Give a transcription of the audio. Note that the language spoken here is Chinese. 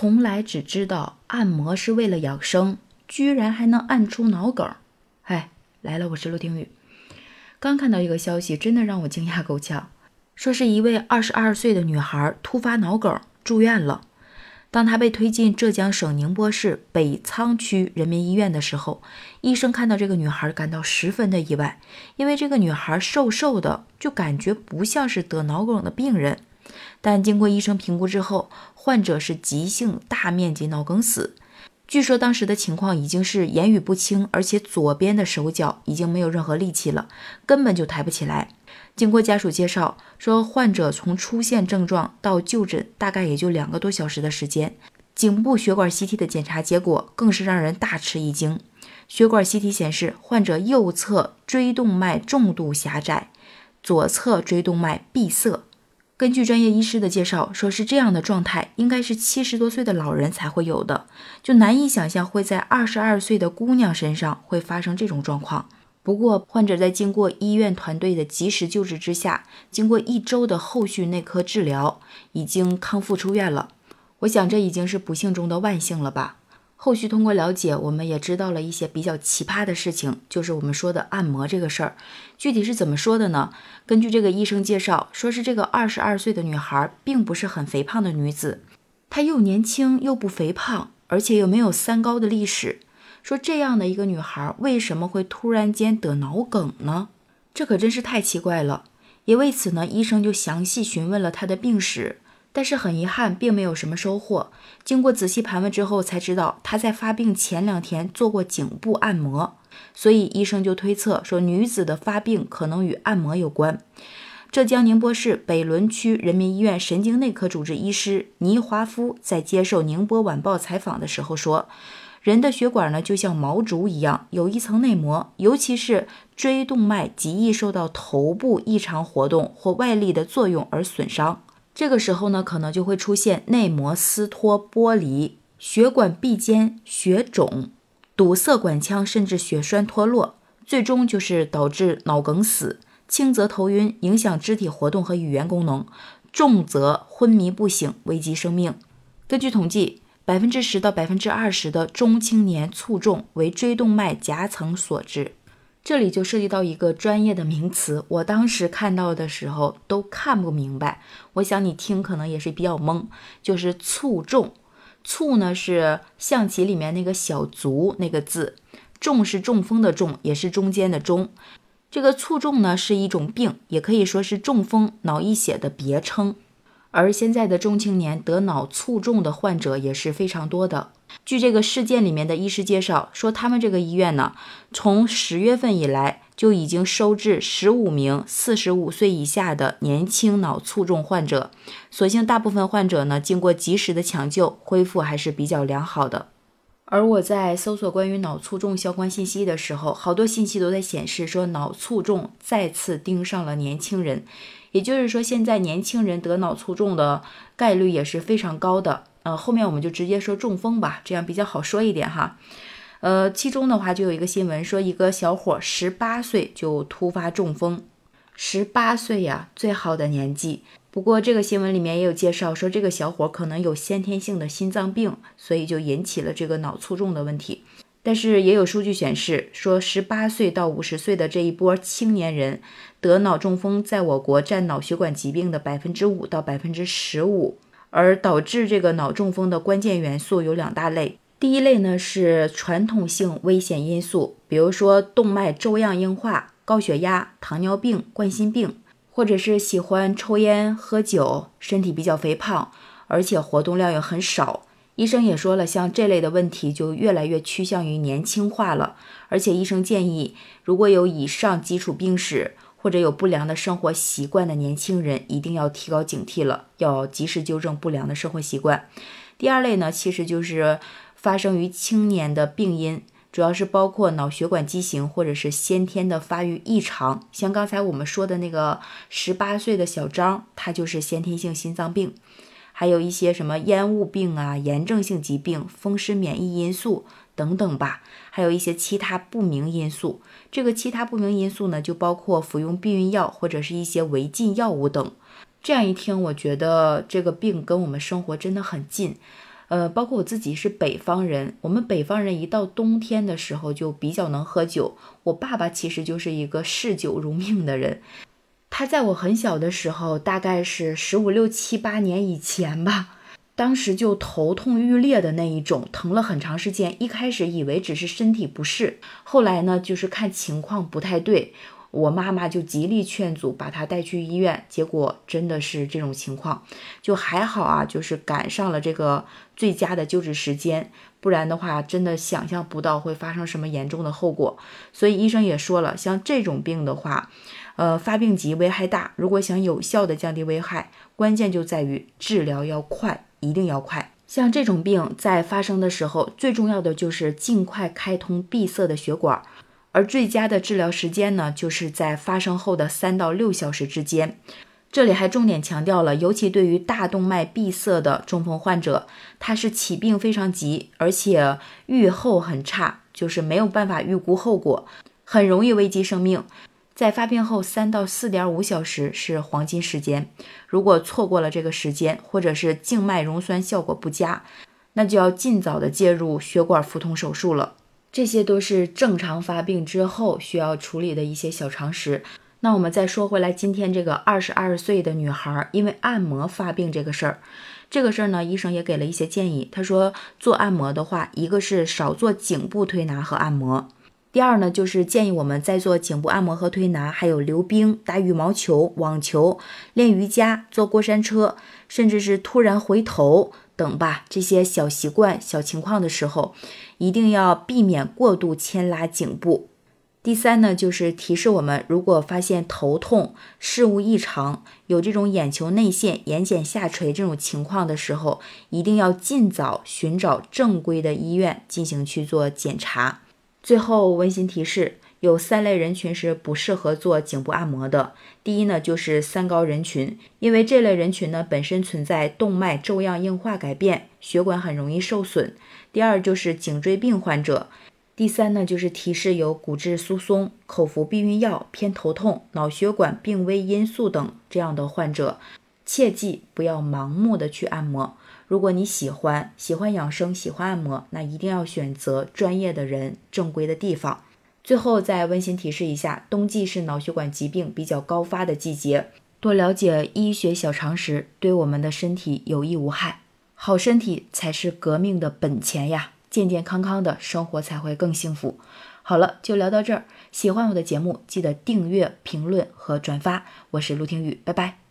从来只知道按摩是为了养生，居然还能按出脑梗。嗨，来了，我是陆听雨。刚看到一个消息，真的让我惊讶够呛，说是一位二十二岁的女孩突发脑梗住院了。当她被推进浙江省宁波市北仓区人民医院的时候，医生看到这个女孩感到十分的意外，因为这个女孩瘦瘦的，就感觉不像是得脑梗的病人。但经过医生评估之后，患者是急性大面积脑梗死。据说当时的情况已经是言语不清，而且左边的手脚已经没有任何力气了，根本就抬不起来。经过家属介绍说，患者从出现症状到就诊大概也就两个多小时的时间。颈部血管 CT 的检查结果更是让人大吃一惊，血管 CT 显示患者右侧椎动脉重度狭窄，左侧椎动脉闭塞。根据专业医师的介绍，说是这样的状态应该是七十多岁的老人才会有的，就难以想象会在二十二岁的姑娘身上会发生这种状况。不过，患者在经过医院团队的及时救治之下，经过一周的后续内科治疗，已经康复出院了。我想这已经是不幸中的万幸了吧。后续通过了解，我们也知道了一些比较奇葩的事情，就是我们说的按摩这个事儿，具体是怎么说的呢？根据这个医生介绍，说是这个二十二岁的女孩并不是很肥胖的女子，她又年轻又不肥胖，而且又没有三高的历史。说这样的一个女孩为什么会突然间得脑梗呢？这可真是太奇怪了。也为此呢，医生就详细询问了她的病史。但是很遗憾，并没有什么收获。经过仔细盘问之后，才知道她在发病前两天做过颈部按摩，所以医生就推测说，女子的发病可能与按摩有关。浙江宁波市北仑区人民医院神经内科主治医师倪华夫在接受宁波晚报采访的时候说：“人的血管呢，就像毛竹一样，有一层内膜，尤其是椎动脉极易受到头部异常活动或外力的作用而损伤。”这个时候呢，可能就会出现内膜撕脱、剥离、血管壁间血肿、堵塞管腔，甚至血栓脱落，最终就是导致脑梗死。轻则头晕，影响肢体活动和语言功能；重则昏迷不醒，危及生命。根据统计，百分之十到百分之二十的中青年卒中为椎动脉夹层所致。这里就涉及到一个专业的名词，我当时看到的时候都看不明白。我想你听可能也是比较懵，就是卒中。卒呢是象棋里面那个小卒那个字，中是中风的中，也是中间的中。这个卒中呢是一种病，也可以说是中风、脑溢血的别称。而现在的中青年得脑卒中的患者也是非常多的。据这个事件里面的医师介绍说，他们这个医院呢，从十月份以来就已经收治十五名四十五岁以下的年轻脑卒中患者。所幸大部分患者呢，经过及时的抢救，恢复还是比较良好的。而我在搜索关于脑卒中相关信息的时候，好多信息都在显示说，脑卒中再次盯上了年轻人，也就是说，现在年轻人得脑卒中的概率也是非常高的。呃，后面我们就直接说中风吧，这样比较好说一点哈。呃，其中的话就有一个新闻说，一个小伙十八岁就突发中风，十八岁呀，最好的年纪。不过这个新闻里面也有介绍说，这个小伙可能有先天性的心脏病，所以就引起了这个脑卒中的问题。但是也有数据显示说，十八岁到五十岁的这一波青年人得脑中风，在我国占脑血管疾病的百分之五到百分之十五。而导致这个脑中风的关键元素有两大类，第一类呢是传统性危险因素，比如说动脉粥样硬化、高血压、糖尿病、冠心病，或者是喜欢抽烟喝酒、身体比较肥胖，而且活动量又很少。医生也说了，像这类的问题就越来越趋向于年轻化了，而且医生建议，如果有以上基础病史。或者有不良的生活习惯的年轻人，一定要提高警惕了，要及时纠正不良的生活习惯。第二类呢，其实就是发生于青年的病因，主要是包括脑血管畸形或者是先天的发育异常。像刚才我们说的那个十八岁的小张，他就是先天性心脏病，还有一些什么烟雾病啊、炎症性疾病、风湿免疫因素。等等吧，还有一些其他不明因素。这个其他不明因素呢，就包括服用避孕药或者是一些违禁药物等。这样一听，我觉得这个病跟我们生活真的很近。呃，包括我自己是北方人，我们北方人一到冬天的时候就比较能喝酒。我爸爸其实就是一个嗜酒如命的人，他在我很小的时候，大概是十五六七八年以前吧，当时就头痛欲裂的那一种，疼了很长时间。一开始以为只是身体不适，后来呢，就是看情况不太对。我妈妈就极力劝阻，把他带去医院，结果真的是这种情况，就还好啊，就是赶上了这个最佳的救治时间，不然的话，真的想象不到会发生什么严重的后果。所以医生也说了，像这种病的话，呃，发病急，危害大，如果想有效的降低危害，关键就在于治疗要快，一定要快。像这种病在发生的时候，最重要的就是尽快开通闭塞的血管。而最佳的治疗时间呢，就是在发生后的三到六小时之间。这里还重点强调了，尤其对于大动脉闭塞的中风患者，他是起病非常急，而且预后很差，就是没有办法预估后果，很容易危及生命。在发病后三到四点五小时是黄金时间，如果错过了这个时间，或者是静脉溶栓效果不佳，那就要尽早的介入血管腹通手术了。这些都是正常发病之后需要处理的一些小常识。那我们再说回来，今天这个二十二岁的女孩因为按摩发病这个事儿，这个事儿呢，医生也给了一些建议。他说，做按摩的话，一个是少做颈部推拿和按摩，第二呢，就是建议我们在做颈部按摩和推拿，还有溜冰、打羽毛球、网球、练瑜伽、坐过山车，甚至是突然回头。等吧，这些小习惯、小情况的时候，一定要避免过度牵拉颈部。第三呢，就是提示我们，如果发现头痛、视物异常、有这种眼球内陷、眼睑下垂这种情况的时候，一定要尽早寻找正规的医院进行去做检查。最后温馨提示。有三类人群是不适合做颈部按摩的。第一呢，就是三高人群，因为这类人群呢本身存在动脉粥样硬化改变，血管很容易受损。第二就是颈椎病患者。第三呢，就是提示有骨质疏松、口服避孕药、偏头痛、脑血管病危因素等这样的患者，切记不要盲目的去按摩。如果你喜欢喜欢养生、喜欢按摩，那一定要选择专业的人、正规的地方。最后再温馨提示一下，冬季是脑血管疾病比较高发的季节，多了解医学小常识，对我们的身体有益无害。好身体才是革命的本钱呀，健健康康的生活才会更幸福。好了，就聊到这儿。喜欢我的节目，记得订阅、评论和转发。我是陆听雨，拜拜。